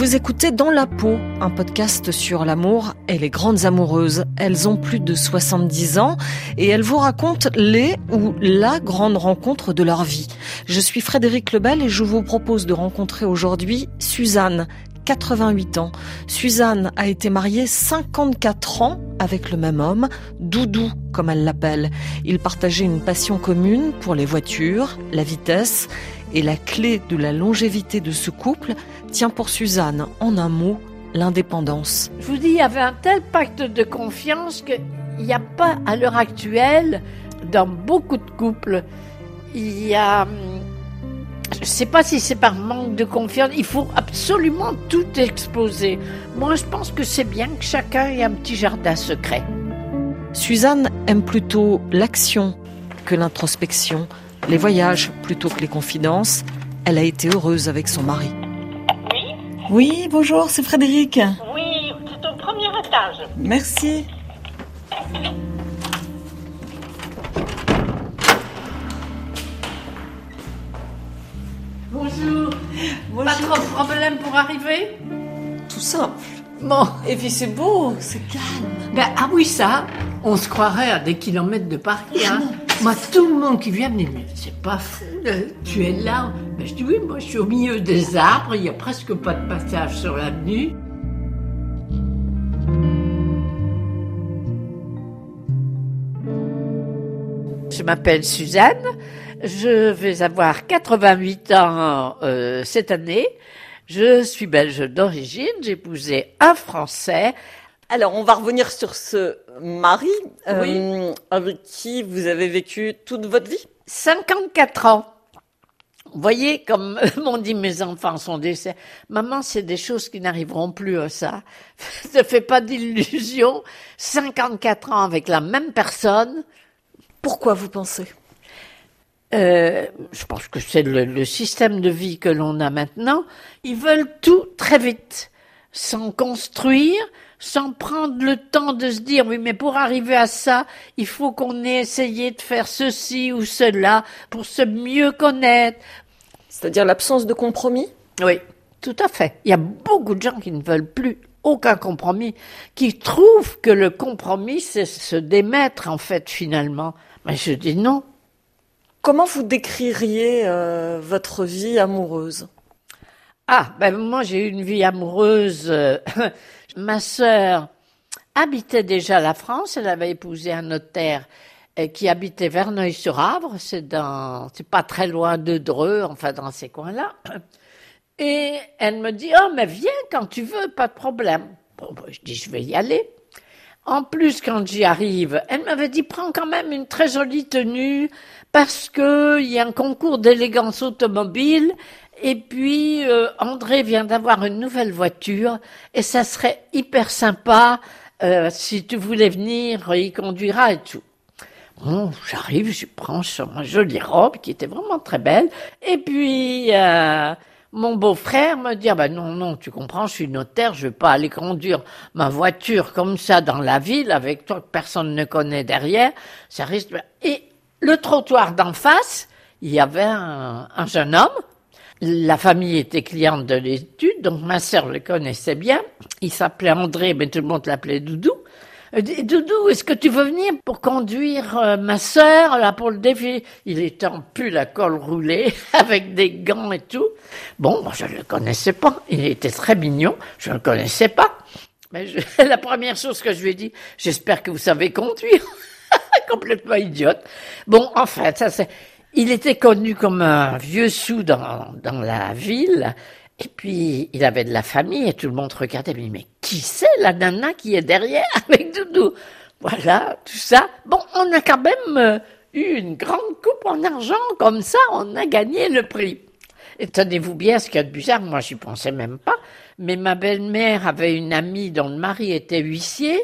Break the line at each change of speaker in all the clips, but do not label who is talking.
Vous écoutez Dans la peau, un podcast sur l'amour et les grandes amoureuses. Elles ont plus de 70 ans et elles vous racontent les ou la grande rencontre de leur vie. Je suis Frédéric Lebel et je vous propose de rencontrer aujourd'hui Suzanne, 88 ans. Suzanne a été mariée 54 ans avec le même homme, Doudou comme elle l'appelle. Ils partageaient une passion commune pour les voitures, la vitesse et la clé de la longévité de ce couple tient pour Suzanne, en un mot, l'indépendance.
Je vous dis, il y avait un tel pacte de confiance qu'il n'y a pas à l'heure actuelle, dans beaucoup de couples, il y a... Je ne sais pas si c'est par manque de confiance, il faut absolument tout exposer. Moi, je pense que c'est bien que chacun ait un petit jardin secret.
Suzanne aime plutôt l'action que l'introspection, les voyages plutôt que les confidences. Elle a été heureuse avec son mari.
Oui,
Oui, bonjour, c'est Frédéric.
oui, c'est au premier étage.
Merci.
Bonjour. Pas trop de problème pour arriver?
Tout simple.
Bon.
Et puis c'est beau, c'est calme.
Ben, ah oui, ça, on se croirait à des kilomètres de Paris. Hein. Moi, tout le monde qui vient me dit, c'est pas fou, tu es là. Ben, je dis, oui, moi, je suis au milieu des arbres, il n'y a presque pas de passage sur l'avenue. Je m'appelle Suzanne, je vais avoir 88 ans euh, cette année. Je suis belge d'origine, j'ai épousé un Français
Alors, on va revenir sur ce mari euh,
Oui.
avec qui vous avez vécu toute votre vie?
54 ans. Vous voyez, comme m'ont dit mes enfants sont décès, maman, c'est des choses qui n'arriveront plus à ça. Ne fais pas d'illusions. 54 ans avec la même personne.
Pourquoi vous pensez?
Euh, je pense que c'est le, le système de vie que l'on a maintenant. Ils veulent tout très vite, sans construire, sans prendre le temps de se dire oui, mais pour arriver à ça, il faut qu'on ait essayé de faire ceci ou cela pour se mieux connaître.
C'est-à-dire l'absence de compromis?
Oui, tout à fait. Il y a beaucoup de gens qui ne veulent plus aucun compromis, qui trouvent que le compromis, c'est se démettre en fait finalement. Mais je dis non.
Comment vous décririez euh, votre vie amoureuse?
Ah, ben moi j'ai eu une vie amoureuse. euh, Ma sœur habitait déjà la France. Elle avait épousé un notaire euh, qui habitait Verneuil-sur-Avre. C'est dans, c'est pas très loin de Dreux, enfin dans ces coins-là. Et elle me dit, oh mais viens quand tu veux, pas de problème. Bon, ben, je dis, je vais y aller. En plus, quand j'y arrive, elle m'avait dit prends quand même une très jolie tenue parce que il y a un concours d'élégance automobile et puis euh, André vient d'avoir une nouvelle voiture et ça serait hyper sympa euh, si tu voulais venir, il conduira et tout. Bon, j'arrive, je prends ma jolie robe qui était vraiment très belle et puis euh, mon beau-frère me dit, ah ben non, non, tu comprends, je suis notaire, je vais pas aller conduire ma voiture comme ça dans la ville avec toi que personne ne connaît derrière, ça risque... Et le trottoir d'en face, il y avait un, un jeune homme, la famille était cliente de l'étude, donc ma sœur le connaissait bien, il s'appelait André, mais tout le monde l'appelait Doudou. Doudou, est-ce que tu veux venir pour conduire euh, ma sœur là pour le défi? Il était en pull à col roulé avec des gants et tout. Bon, moi, je ne le connaissais pas. Il était très mignon. Je ne le connaissais pas. Mais je- la première chose que je lui ai dit, j'espère que vous savez conduire. Complètement idiote. Bon, en fait, ça c'est. Il était connu comme un vieux sou dans, dans la ville. Et puis, il avait de la famille et tout le monde regardait. Mais, mais qui c'est la nana qui est derrière avec Doudou? Voilà, tout ça. Bon, on a quand même euh, eu une grande coupe en argent. Comme ça, on a gagné le prix. Et tenez-vous bien, ce qu'il y a de bizarre, moi, j'y pensais même pas. Mais ma belle-mère avait une amie dont le mari était huissier.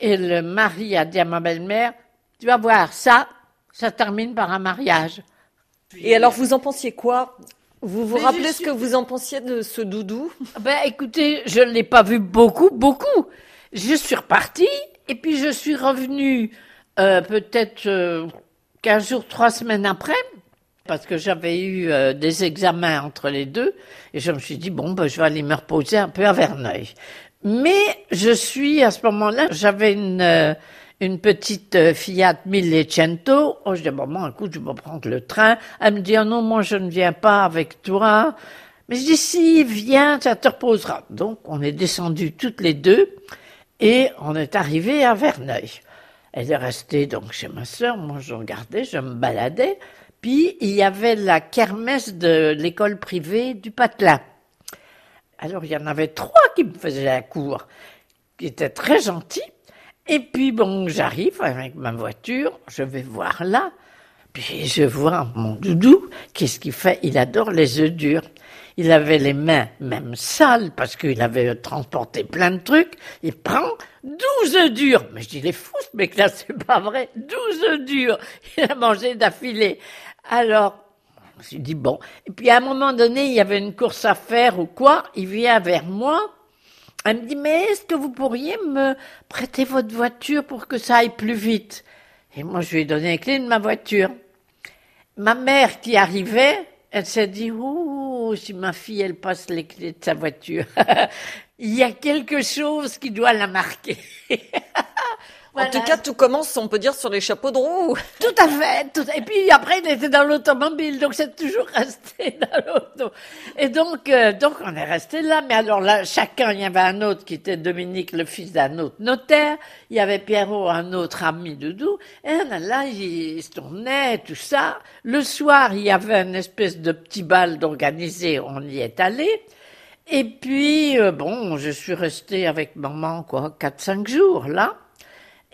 Et le mari a dit à ma belle-mère, tu vas voir, ça, ça termine par un mariage.
Et alors, vous en pensiez quoi? Vous vous
Mais
rappelez ce
suis-
que vous en pensiez de ce doudou?
Ben, écoutez, je ne l'ai pas vu beaucoup, beaucoup. Je suis repartie, et puis je suis revenue euh, peut-être euh, 15 jours, 3 semaines après. parce que j'avais eu euh, des examens entre les deux et je me suis dit bon ben je vais aller me reposer un peu à Verneuil. Mais je suis à ce moment-là, j'avais une euh, une petite euh, Fiat Millecento. Oh, je dis maman, écoute, je vais prendre le train. Elle me dit ah non, moi je ne viens pas avec toi. Mais je dis si, viens, ça te reposera. Donc on est descendus toutes les deux et on est arrivé à Verneuil. Elle est restée donc chez ma sœur, moi je regardais, je me baladais. Puis il y avait la kermesse de l'école privée du Patelin. Alors il y en avait trois qui me faisaient la cour, qui étaient très gentils. Et puis bon, j'arrive avec ma voiture, je vais voir là, puis je vois mon doudou, qu'est-ce qu'il fait? Il adore les œufs durs. Il avait les mains même sales parce qu'il avait transporté plein de trucs. Il prend 12 œufs durs. Mais je dis, les fous, mais là, c'est pas vrai. 12 œufs durs. Il a mangé d'affilée. Alors, je me suis bon. Et puis, à un moment donné, il y avait une course à faire ou quoi. Il vient vers moi. Elle me dit, mais est-ce que vous pourriez me prêter votre voiture pour que ça aille plus vite? Et moi, je lui ai donné les clés de ma voiture. Ma mère qui arrivait, elle s'est dit, ouh, si ma fille, elle passe les clés de sa voiture. Il y a quelque chose qui doit la marquer.
En tout cas, tout commence, on peut dire, sur les chapeaux de roue.
Tout à fait. Tout... Et puis après, il était dans l'automobile, donc c'est toujours resté dans l'auto. Et donc, euh, donc on est resté là. Mais alors là, chacun, il y avait un autre qui était Dominique, le fils d'un autre notaire. Il y avait Pierrot, un autre ami de Doudou. Et là, il se tournait, tout ça. Le soir, il y avait une espèce de petit bal d'organiser. On y est allé. Et puis, euh, bon, je suis restée avec maman, quoi, quatre, cinq jours, là.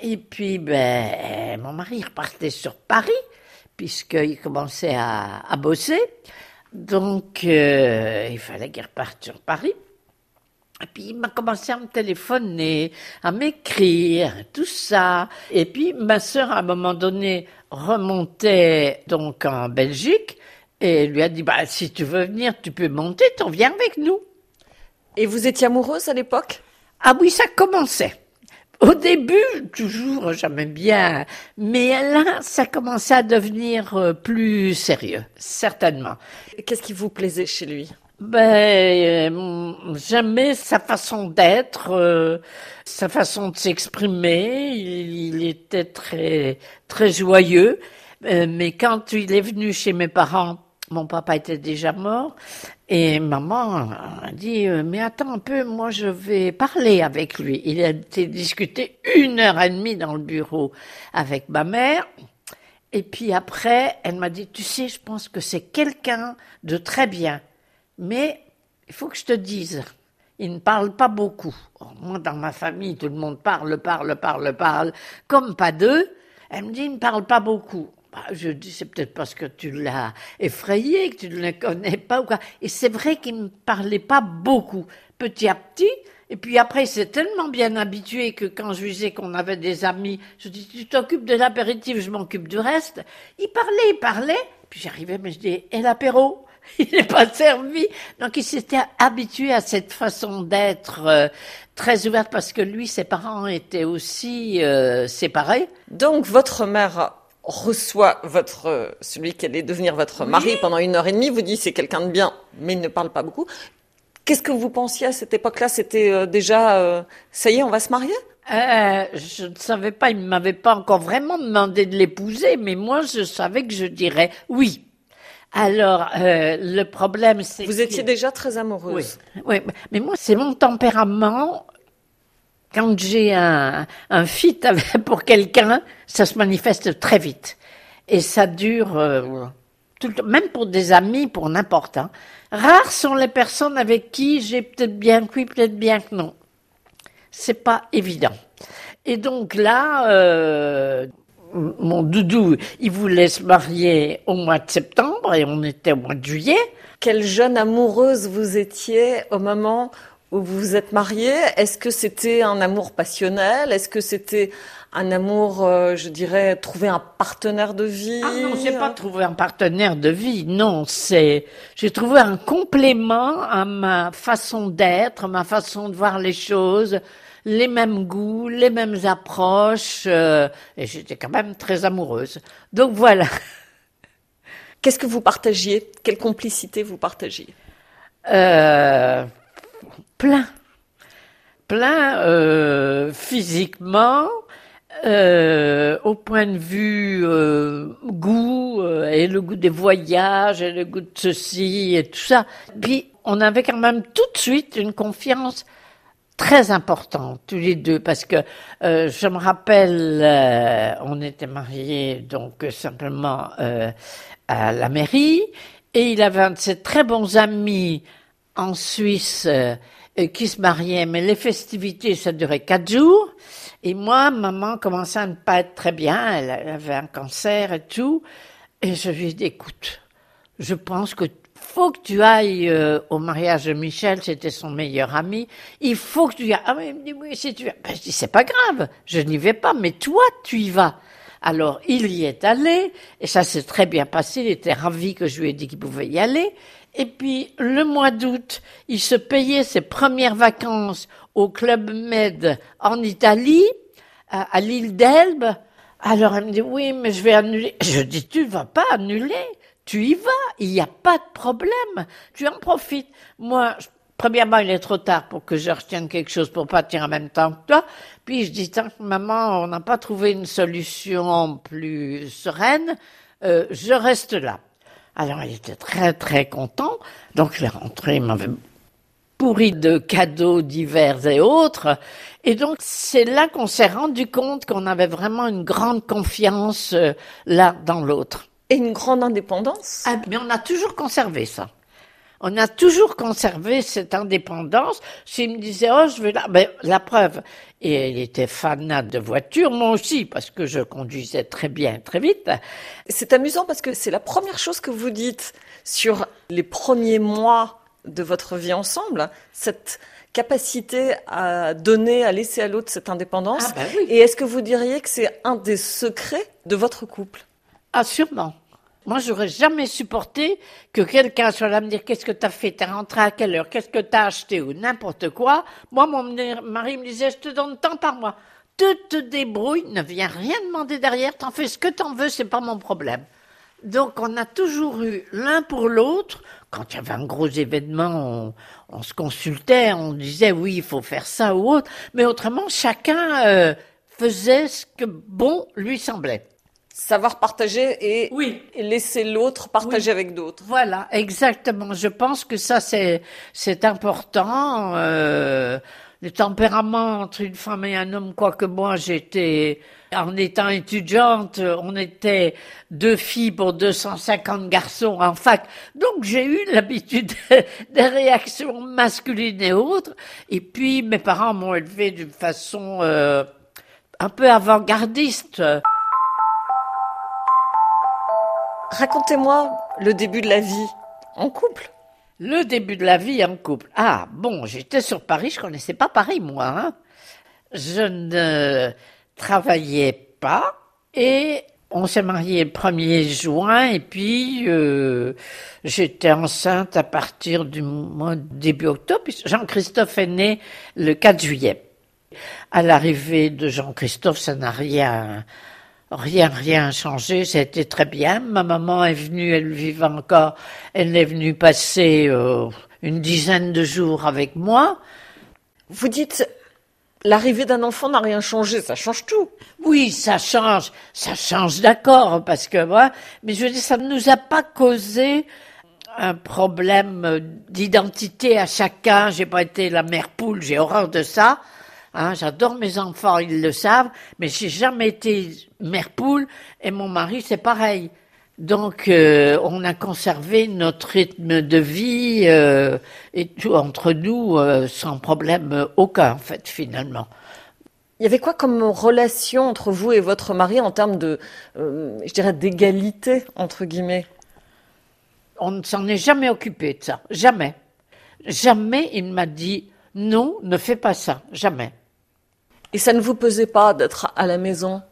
Et puis, ben, mon mari repartait sur Paris, puisqu'il commençait à, à, bosser. Donc, euh, il fallait qu'il reparte sur Paris. Et puis, il m'a commencé à me téléphoner, à m'écrire, tout ça. Et puis, ma sœur, à un moment donné, remontait donc en Belgique et lui a dit, bah, si tu veux venir, tu peux monter, tu viens avec nous.
Et vous étiez amoureuse à l'époque?
Ah oui, ça commençait. Au début, toujours, j'aimais bien, mais là, ça commençait à devenir euh, plus sérieux, certainement.
Qu'est-ce qui vous plaisait chez lui?
Ben, euh, j'aimais sa façon d'être, euh, sa façon de s'exprimer. Il, il, était très très joyeux. Euh, mais quand il est venu chez mes parents, mon papa était déjà mort et maman a dit mais attends un peu moi je vais parler avec lui il a été discuté une heure et demie dans le bureau avec ma mère. Et puis après elle m'a dit tu sais je pense que c'est quelqu'un de très bien mais il faut que je te dise il ne parle pas beaucoup moi dans ma famille tout le monde parle parle parle parle comme pas deux. Elle me dit il ne parle pas beaucoup bah, je dis, c'est peut-être parce que tu l'as effrayé, que tu ne le connais pas ou quoi. Et c'est vrai qu'il ne parlait pas beaucoup, petit à petit. Et puis après, il s'est tellement bien habitué que quand je lui disais qu'on avait des amis, je dis, tu t'occupes de l'apéritif, je m'occupe du reste. Il parlait, il parlait. Puis j'arrivais, mais je dis, et l'apéro? Il n'est pas servi. Donc il s'était habitué à cette façon d'être euh, très ouverte parce que lui, ses parents étaient aussi euh, séparés.
Donc votre mère reçoit votre celui qui allait devenir votre mari oui. pendant une heure et demie, vous dit c'est quelqu'un de bien, mais il ne parle pas beaucoup. Qu'est-ce que vous pensiez à cette époque-là? C'était euh, déjà euh, ça y est, on va se marier?
Euh, Je ne savais pas, il ne m'avait pas encore vraiment demandé de l'épouser, mais moi je savais que je dirais oui. Alors euh, le problème c'est
vous étiez déjà très amoureuse.
Oui, oui mais moi c'est mon tempérament quand j'ai un, fit pour quelqu'un, ça se manifeste très vite. Et ça dure, euh, tout même pour des amis, pour n'importe. Hein. Rares sont les personnes avec qui j'ai peut-être bien que peut-être bien que non. C'est pas évident. Et donc là, euh, mon doudou, il voulait se marier au mois de septembre et on était au mois de juillet.
Quelle jeune amoureuse vous étiez au moment où vous vous êtes mariés. Est-ce que c'était un amour passionnel? Est-ce que c'était un amour, euh, je dirais, trouver un partenaire de vie?
Ah non, j'ai pas trouvé un partenaire de vie. Non, c'est j'ai trouvé un complément à ma façon d'être, ma façon de voir les choses, les mêmes goûts, les mêmes approches, euh, et j'étais quand même très amoureuse. Donc voilà.
Qu'est-ce que vous partagiez? Quelle complicité vous partagiez?
Euh, plein. Plein euh, physiquement, euh, au point de vue euh, goût, et le goût des voyages, et le goût de ceci et tout ça. Puis on avait quand même tout de suite une confiance très importante tous les deux parce que je me rappelle, on était mariés donc simplement à la mairie et il avait un de ses très bons amis en Suisse qui se mariait, mais les festivités ça durait quatre jours. Et moi, maman commençait à ne pas être très bien, elle avait un cancer et tout, et je lui ai dit écoute, je pense que faut que tu ailles euh, au mariage de Michel, c'était son meilleur ami. Il faut que tu y ailles. Ah, mais il me dit oui, si tu vas. Ben, je dis c'est pas grave, je n'y vais pas, mais toi tu y vas. Alors il y est allé et ça s'est très bien passé. Il était ravi que je lui ai dit qu'il pouvait y aller. Et puis le mois d'août, il se payait ses premières vacances au club Med en Italie, à, l'île d'Elbe. Alors elle me dit oui, mais je vais annuler. Je dis tu vas pas annuler. Tu y vas, il n'y a pas de problème. Tu en profites. Moi, premièrement, il est trop tard pour que je retienne quelque chose pour partir en même temps que toi. Puis je dis, tant que maman, on n'a pas trouvé une solution plus sereine, euh, je reste là. Alors, il était très, très content. Donc, je l'ai rentré, il m'avait pourri de cadeaux divers et autres. Et donc, c'est là qu'on s'est rendu compte qu'on avait vraiment une grande confiance euh, l'un dans l'autre.
Et une grande indépendance?
Ah, mais on a toujours conservé ça. On a toujours conservé cette indépendance. S'il me disait, oh, je vais là, ben, la preuve. Et il était fanat de voiture, moi aussi, parce que je conduisais très bien, très vite.
C'est amusant parce que c'est la première chose que vous dites sur les premiers mois de votre vie ensemble, cette capacité à donner, à laisser à l'autre cette indépendance.
Ah, ben oui.
Et est-ce que vous diriez que c'est un des secrets de votre couple?
Ah, sûrement. Moi, j'aurais jamais supporté que quelqu'un soit là me dire qu'est-ce que t'as fait, t'es rentré à quelle heure, qu'est-ce que t'as acheté? Ou n'importe quoi. Moi, mon mari me disait, je te donne tant par mois. Te te débrouille, ne viens rien demander derrière, t'en fais ce que t'en veux, c'est pas mon problème. Donc, on a toujours eu l'un pour l'autre. Quand il y avait un gros événement, on, on se consultait, on disait oui, il faut faire ça ou autre. Mais autrement, chacun euh, faisait ce que bon lui semblait.
Savoir partager et,
Oui.
laisser l'autre partager
Oui.
avec d'autres.
Voilà, exactement. Je pense que ça c'est c'est important. Euh, le tempérament entre une femme et un homme, quoique moi j'étais en étant étudiante, on était deux filles pour 250 garçons en fac. Donc j'ai eu l'habitude des réactions masculines et autres. Et puis mes parents m'ont élevé d'une façon euh, un peu avant-gardiste.
Racontez-moi le début de la vie en couple.
Le début de la vie en couple. Ah, bon, j'étais sur Paris, je connaissais pas Paris, moi. hein. Je ne travaillais pas et on s'est marié le 1er juin et puis euh, j'étais enceinte à partir du mois début octobre. Jean-Christophe est né le 4 juillet. À l'arrivée de Jean-Christophe, ça n'a rien, rien, rien changé. Ça a été très bien. Ma maman est venue, elle vivait encore. Elle est venue passer euh, une dizaine de jours avec moi.
Vous dites l'arrivée d'un enfant n'a rien changé, ça change tout.
Oui, ça change, ça change d'accord, parce que moi, mais je veux dire, ça ne nous a pas causé un problème d'identité à chacun. J'ai pas été la mère poule, j'ai horreur de ça. Hein, j'adore mes enfants, ils le savent, mais j'ai jamais été mère poule et mon mari c'est pareil. Donc euh, on a conservé notre rythme de vie euh, et tout entre nous euh, sans problème aucun en fait finalement.
Il y avait quoi comme relation entre vous et votre mari en termes de, euh, je dirais, d'égalité, entre guillemets?
On ne s'en est jamais occupé de ça, jamais. Jamais il m'a dit non, ne fais pas ça, jamais.
Et ça ne vous pesait pas d'être à la maison?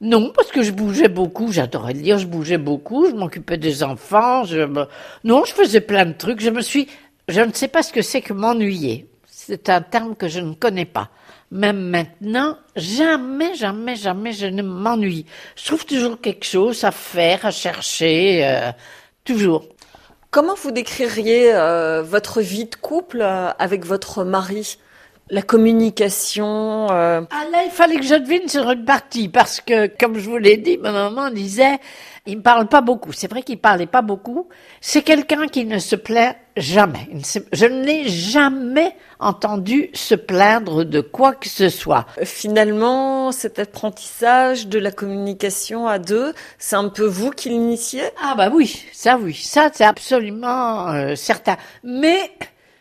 Non, parce que je bougeais beaucoup, j'adorais lire, je bougeais beaucoup, je m'occupais des enfants, je me... non, je faisais plein de trucs, je me suis, je ne sais pas ce que c'est que m'ennuyer. C'est un terme que je ne connais pas. même maintenant, jamais, jamais, jamais je ne m'ennuie. Je trouve toujours quelque chose à faire, à chercher, euh, toujours.
Comment vous décririez euh, votre vie de couple euh, avec votre mari? La communication euh,
Ah là, il fallait que je devine sur une partie, parce que, comme je vous l'ai dit, ma maman disait, il ne parle pas beaucoup. C'est vrai qu'il parlait pas beaucoup. C'est quelqu'un qui ne se plaint jamais. Ne Je ne l'ai jamais entendu se plaindre de quoi que ce soit.
Finalement, cet apprentissage de la communication à deux, c'est un peu vous qui l'initiez?
Ah bah oui, ça oui, ça c'est absolument euh, certain. Mais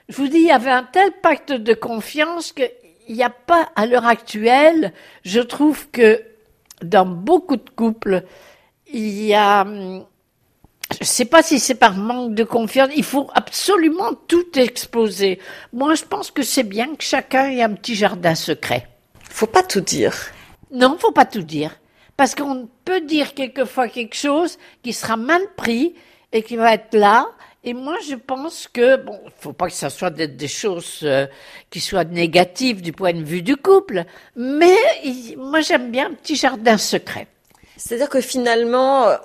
je vous dis, il y avait un tel pacte de confiance qu'il n'y a pas à l'heure actuelle, je trouve que dans beaucoup de couples, il y a, hum, je ne sais pas si c'est par manque de confiance, il faut absolument tout exposer. Moi, je pense que c'est bien que chacun ait un petit jardin secret.
Faut pas tout dire.
Non, faut pas tout dire. Parce qu'on peut dire quelquefois quelque chose qui sera mal pris et qui va être là. Et moi, je pense que, bon, faut pas que ça soit des, des choses euh, qui soient négatives du point de vue du couple, mais il- moi, j'aime bien un petit jardin secret.
C'est-à-dire que finalement, euh,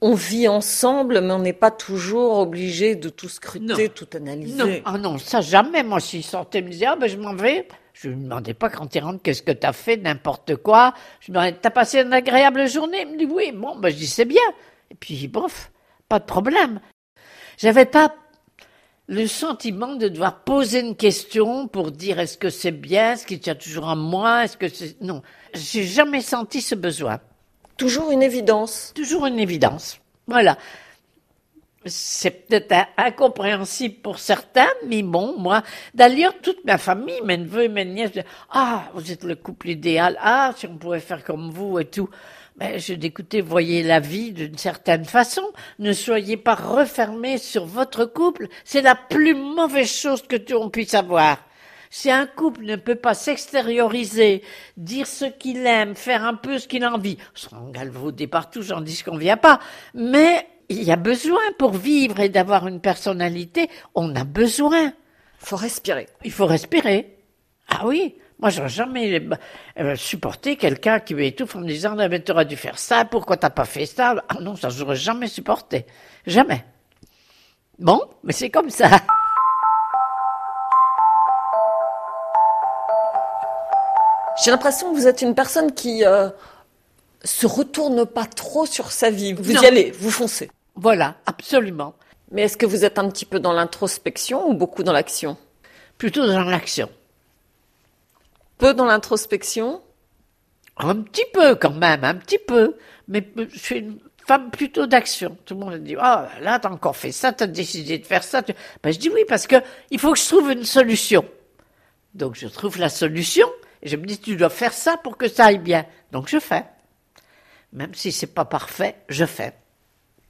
on vit ensemble, mais on n'est pas toujours obligé de tout scruter,
Non.
tout analyser.
Non, ah non, ça jamais. Moi, s'il sortait, me disait, ah ben je m'en vais. Je lui demandais pas quand il rentre, qu'est-ce que t'as fait, n'importe quoi. Je lui demandais, t'as passé une agréable journée? Il me dit, oui. Bon, ben je dis, c'est bien. Et puis, bof, pas de problème. J'avais pas le sentiment de devoir poser une question pour dire est-ce que c'est bien, est-ce qu'il tient toujours en moi, est-ce que c'est, non. J'ai jamais senti ce besoin.
Toujours une évidence.
Toujours une évidence. Voilà. C'est peut-être in- incompréhensible pour certains, mais bon, moi, d'ailleurs, toute ma famille, mes neveux et mes nièces, ah, vous êtes le couple idéal, ah, si on pouvait faire comme vous et tout. Ben, je dis, écoutez, voyez la vie d'une certaine façon. Ne soyez pas refermés sur votre couple. C'est la plus mauvaise chose que tu on puisse avoir. Si un couple ne peut pas s'extérioriser, dire ce qu'il aime, faire un peu ce qu'il a envie, on sera galvaudé partout, j'en dis ce qu'on vient pas, mais il y a besoin pour vivre et d'avoir une personnalité, on a besoin.
Faut respirer.
Il faut respirer. Ah oui, moi j'aurais jamais euh, supporté quelqu'un qui m'étouffe en me disant Ah, mais t'aurais dû faire ça, pourquoi t'as pas fait ça? Ah non, ça j'aurais jamais supporté. Jamais. Bon, mais c'est comme ça.
J'ai l'impression que vous êtes une personne qui euh, se retourne pas trop sur sa vie. Vous
Non.
y allez, vous foncez.
Voilà, absolument.
Mais est-ce que vous êtes un petit peu dans l'introspection ou beaucoup dans l'action?
Plutôt dans l'action.
Peu dans l'introspection
Un petit peu quand même, un petit peu. Mais je suis une femme plutôt d'action. Tout le monde dit, ah, là, t'as encore fait ça, t'as décidé de faire ça. Ben, je dis oui, parce que il faut que je trouve une solution. Donc, je trouve la solution, et je me dis, tu dois faire ça pour que ça aille bien. Donc, je fais. Même si c'est pas parfait, je fais.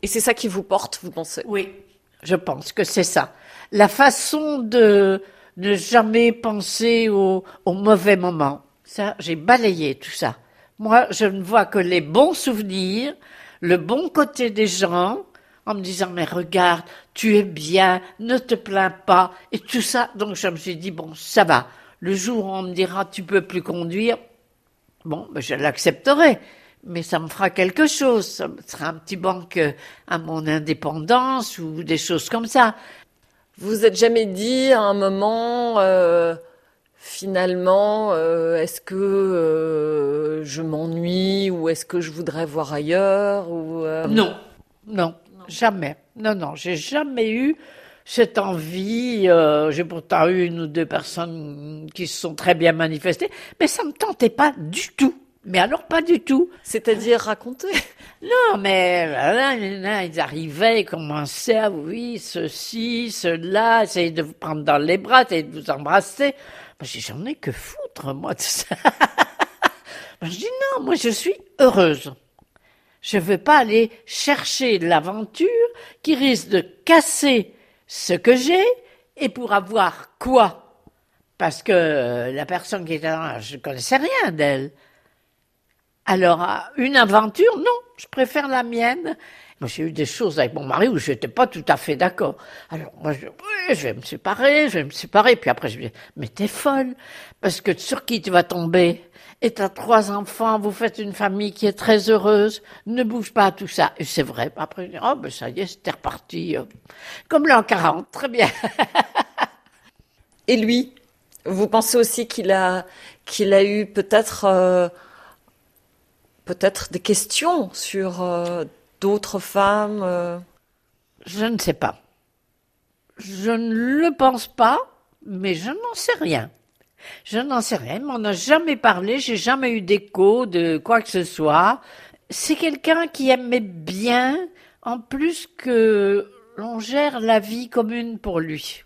Et c'est ça qui vous porte, vous pensez?
Oui, je pense que c'est ça. La façon de ne jamais penser au, au mauvais moment. Ça, j'ai balayé tout ça. Moi, je ne vois que les bons souvenirs, le bon côté des gens, en me disant, mais regarde, tu es bien, ne te plains pas, et tout ça. Donc, je me suis dit, bon, ça va. Le jour où on me dira, tu peux plus conduire, bon, ben, je l'accepterai. Mais ça me fera quelque chose. Ça sera un petit banque euh, à mon indépendance ou des choses comme ça.
Vous êtes jamais dit à un moment, euh, finalement, euh, est-ce que euh, je m'ennuie ou est-ce que je voudrais voir ailleurs ou
Non, non, jamais. Non, non, j'ai jamais eu cette envie. j'ai pourtant eu une ou deux personnes qui se sont très bien manifestées, mais ça me tentait pas du tout. Mais alors pas du tout.
C'est-à-dire raconter
Non, mais là, ils arrivaient, ils commençaient à, oui, ceci, cela, essayer de vous prendre dans les bras, essayer de vous embrasser. Moi, j'en ai que foutre, moi, de ça. Moi, je dis non, moi, je suis heureuse. Je veux pas aller chercher l'aventure qui risque de casser ce que j'ai et pour avoir quoi? Parce que euh, la personne qui était là, je connaissais rien d'elle. Alors, à une aventure, non, je préfère la mienne. J'ai eu des choses avec mon mari où je n'étais pas tout à fait d'accord. Alors, moi, je, vais me séparer, je vais me séparer. Puis après, je me dis, mais t'es folle. Parce que sur qui tu vas tomber? Et t'as trois enfants, vous faites une famille qui est très heureuse, ne bouge pas tout ça. Et c'est vrai. Après, je dis, oh, ben ça y est, c'était reparti. euh, Comme l'an 40, très bien.
Et lui, vous pensez aussi qu'il a, qu'il a eu peut-être, euh, peut-être des questions sur euh, d'autres femmes. euh,
Je ne sais pas. Je ne le pense pas, mais je n'en sais rien. Je n'en sais rien, il m'en a jamais parlé, j'ai jamais eu d'écho de quoi que ce soit. C'est quelqu'un qui aimait bien, en plus que l'on gère la vie commune pour lui.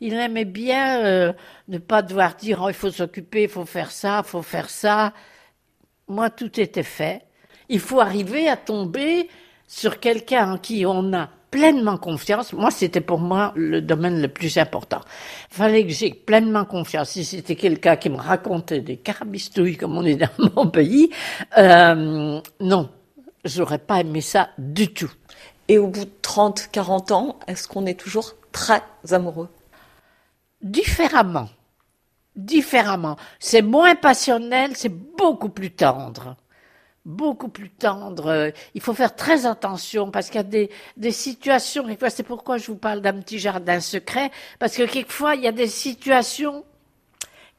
Il aimait bien euh, ne pas devoir dire oh, il faut s'occuper, il faut faire ça, il faut faire ça. Moi, tout était fait. Il faut arriver à tomber sur quelqu'un en qui on a pleinement confiance. Moi, c'était pour moi le domaine le plus important. Fallait que j'ai pleinement confiance. Si c'était quelqu'un qui me racontait des carabistouilles, comme on est dans mon pays, euh, non, j'aurais pas aimé ça du tout.
Et au bout de 30, 40 ans, est-ce qu'on est toujours très amoureux?
Différemment. Différemment. C'est moins passionnel, c'est beaucoup plus tendre. Beaucoup plus tendre. Euh, Il faut faire très attention parce qu'il y a des, des situations, c'est pourquoi je vous parle d'un petit jardin secret, parce que quelquefois, il y a des situations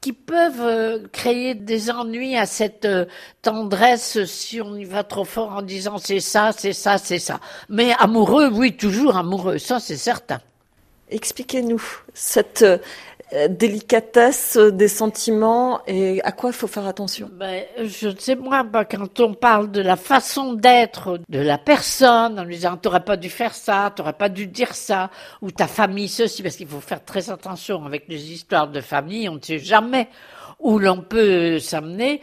qui peuvent euh, créer des ennuis à cette euh, tendresse si on y va trop fort en disant c'est ça, c'est ça, c'est ça. Mais amoureux, oui, toujours amoureux, ça c'est certain.
Expliquez-nous cette délicatesse des sentiments et à quoi il faut faire attention?
Ben, je ne sais moi, ben, quand on parle de la façon d'être de la personne, en lui disant t'aurais pas dû faire ça, t'aurais pas dû dire ça, ou ta famille ceci, parce qu'il faut faire très attention avec les histoires de famille, on ne sait jamais où l'on peut s'amener.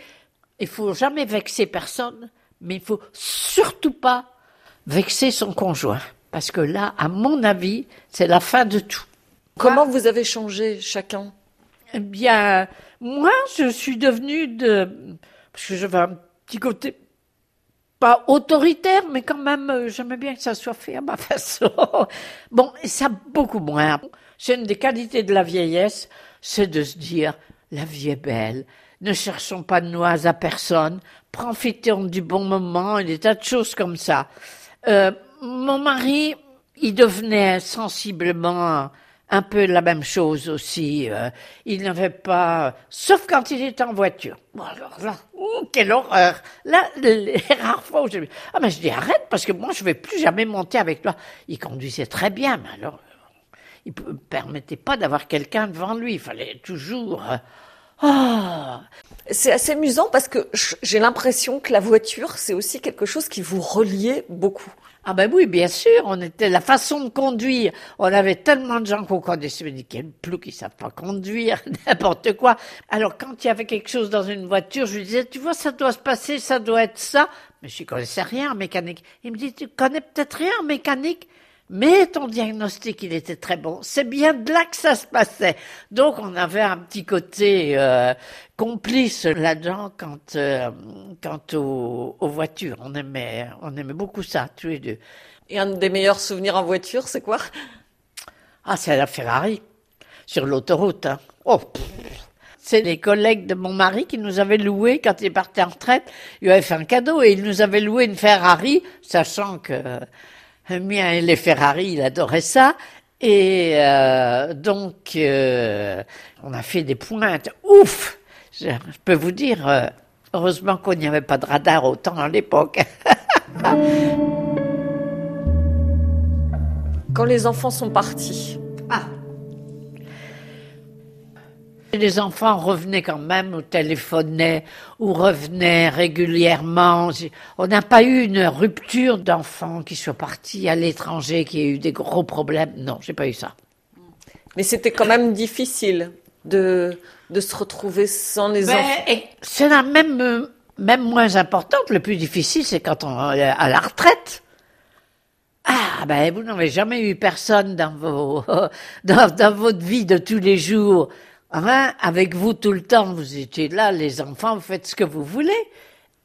Il faut jamais vexer personne, mais il faut surtout pas vexer son conjoint, parce que là, à mon avis, c'est la fin de tout.
Comment vous avez changé chacun?
Eh bien, moi, je suis devenue de... Parce que j'avais un petit côté pas autoritaire, mais quand même, euh, j'aimais bien que ça soit fait à ma façon. Bon, et ça beaucoup moins. C'est une des qualités de la vieillesse, c'est de se dire, la vie est belle, ne cherchons pas de noise à personne, profitons du bon moment, et des tas de choses comme ça. Euh, mon mari, il devenait sensiblement un peu la même chose aussi. euh, il n'avait pas, sauf quand il était en voiture. Bon, alors là, ouh, quelle horreur Là, les rares fois où je ah mais je dis arrête parce que moi je vais plus jamais monter avec toi. Il conduisait très bien, mais alors il ne permettait pas d'avoir quelqu'un devant lui. Il fallait toujours. euh, Ah,
C'est assez amusant parce que j'ai l'impression que la voiture, c'est aussi quelque chose qui vous reliait beaucoup.
Ah ben oui, bien sûr, on était la façon de conduire. On avait tellement de gens qu'on connaissait, mais quel plou qui savent pas conduire, n'importe quoi. Alors quand il y avait quelque chose dans une voiture, je lui disais, tu vois, ça doit se passer, ça doit être ça. Mais je connaissais rien en mécanique. Il me dit, tu connais peut-être rien en mécanique, mais ton diagnostic, il était très bon. C'est bien de là que ça se passait. Donc on avait un petit côté euh, complice là-dedans quant, euh, quant aux, aux voitures. On aimait, on aimait beaucoup ça, tous les deux.
Et un des meilleurs souvenirs en voiture, c'est quoi?
Ah, c'est la Ferrari, sur l'autoroute. Hein. Oh, pff. c'est les collègues de mon mari qui nous avaient loué, quand il partait en retraite, il lui avait fait un cadeau et il nous avait loué une Ferrari, sachant que mien et les Ferrari, il adorait ça. Et euh, donc, euh, on a fait des pointes. Ouf Je, je peux vous dire, euh, heureusement qu'on n'y avait pas de radar autant à l'époque.
Quand les enfants sont partis,
Les enfants revenaient quand même, ou téléphonaient, ou revenaient régulièrement. On n'a pas eu une rupture d'enfants qui soient partis à l'étranger, qui aient eu des gros problèmes. Non, j'ai pas eu ça.
mais c'était quand même difficile de, de se retrouver sans les
Ben,
enfants.
c'est la même, même moins importante. Le plus difficile, c'est quand on est à la retraite. Ah, ben, vous n'avez jamais eu personne dans vos, dans, dans votre vie de tous les jours. Hein, avec vous tout le temps, vous étiez là, les enfants, vous faites ce que vous voulez.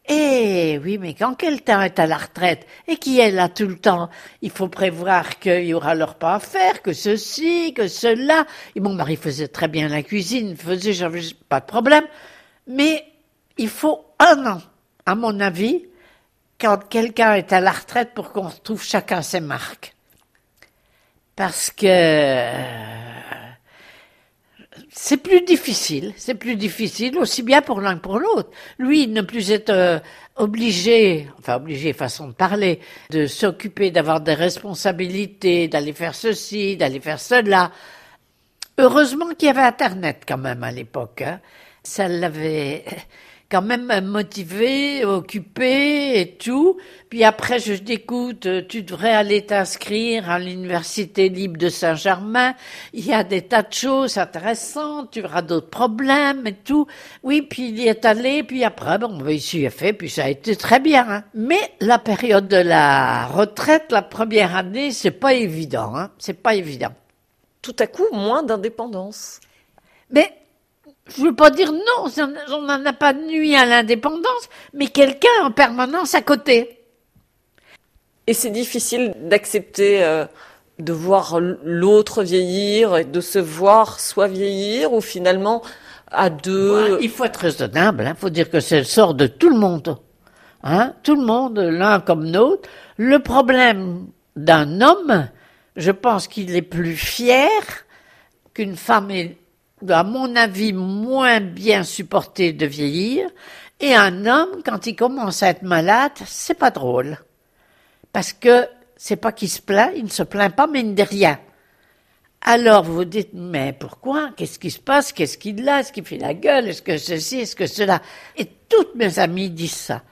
Eh oui, mais quand quelqu'un est à la retraite et qui est là tout le temps, il faut prévoir qu'il y aura leur pas à faire, que ceci, que cela. Et mon mari faisait très bien la cuisine, faisait, j'avais pas de problème. Mais il faut un an, à mon avis, quand quelqu'un est à la retraite pour qu'on retrouve chacun ses marques. Parce que c'est plus difficile, c'est plus difficile aussi bien pour l'un que pour l'autre. Lui, ne plus être euh, obligé, enfin obligé façon de parler, de s'occuper d'avoir des responsabilités, d'aller faire ceci, d'aller faire cela. Heureusement qu'il y avait Internet quand même à l'époque. Hein. Ça l'avait quand même motivé, occupé et tout. Puis après, je dis, écoute, tu devrais aller t'inscrire à l'université libre de Saint-Germain. Il y a des tas de choses intéressantes, tu auras d'autres problèmes et tout. Oui, puis il y est allé, puis après, bon, ben, il s'y est fait, puis ça a été très bien. Hein. Mais la période de la retraite, la première année, c'est pas évident, hein. C'est pas évident.
Tout à coup, moins d'indépendance.
Mais je veux pas dire non, on n'en a pas nuit à l'indépendance, mais quelqu'un en permanence à côté.
Et c'est difficile d'accepter euh, de voir l'autre vieillir et de se voir soi vieillir ou finalement à deux.
il faut être raisonnable, il hein. faut dire que c'est le sort de tout le monde. Hein, tout le monde, l'un comme l'autre. Le problème d'un homme, je pense qu'il est plus fier qu'une femme est à mon avis, moins bien supporté de vieillir. Et un homme, quand il commence à être malade, c'est pas drôle. Parce que c'est pas qu'il se plaint, il ne se plaint pas, mais il ne dit rien. Alors vous dites, mais pourquoi? Qu'est-ce qui se passe? Qu'est-ce qu'il a? Est-ce qu'il fait la gueule? Est-ce que ceci? Est-ce que cela? Et toutes mes amies disent ça.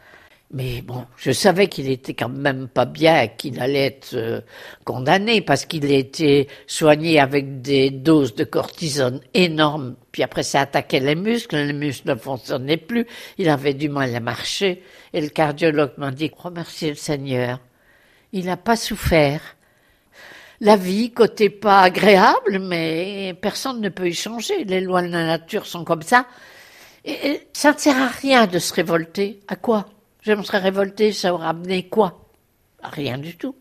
Mais bon, je savais qu'il était quand même pas bien, qu'il allait être euh, condamné parce qu'il été soigné avec des doses de cortisone énormes. Puis après, ça attaquait les muscles, les muscles ne fonctionnaient plus, il avait du mal à marcher. Et le cardiologue m'a dit, remerciez le Seigneur. Il n'a pas souffert. La vie, côté pas agréable, mais personne ne peut y changer. Les lois de la nature sont comme ça. Et ça ne sert à rien de se révolter. À quoi? Je me serais révolté, ça aurait amené quoi? Rien du tout.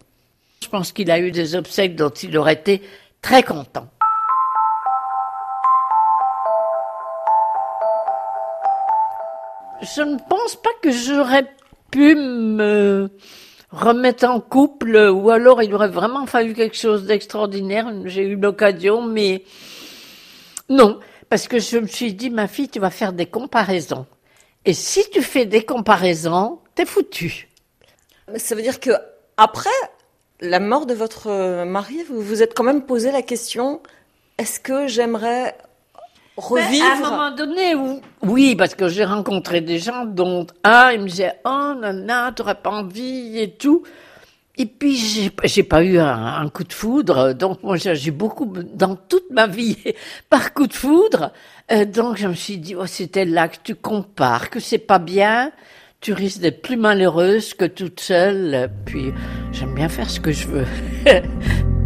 Je pense qu'il a eu des obsèques dont il aurait été très content. Je ne pense pas que j'aurais pu me remettre en couple ou alors il aurait vraiment fallu quelque chose d'extraordinaire. J'ai eu l'occasion, mais non, parce que je me suis dit, ma fille, tu vas faire des comparaisons. Et si tu fais des comparaisons, t'es foutu.
Ça veut dire que après la mort de votre mari, vous vous êtes quand même posé la question est-ce que j'aimerais revivre?
À un moment donné, oui, parce que j'ai rencontré des gens dont un, il me disait oh non, t'aurais pas envie et tout. Et puis j'ai, j'ai pas eu un, coup de foudre, donc moi j'ai beaucoup dans toute ma vie par coup de foudre. Euh, donc je me suis dit oh c'était là que tu compares, que c'est pas bien, tu risques d'être plus malheureuse que toute seule. Puis j'aime bien faire ce que je veux.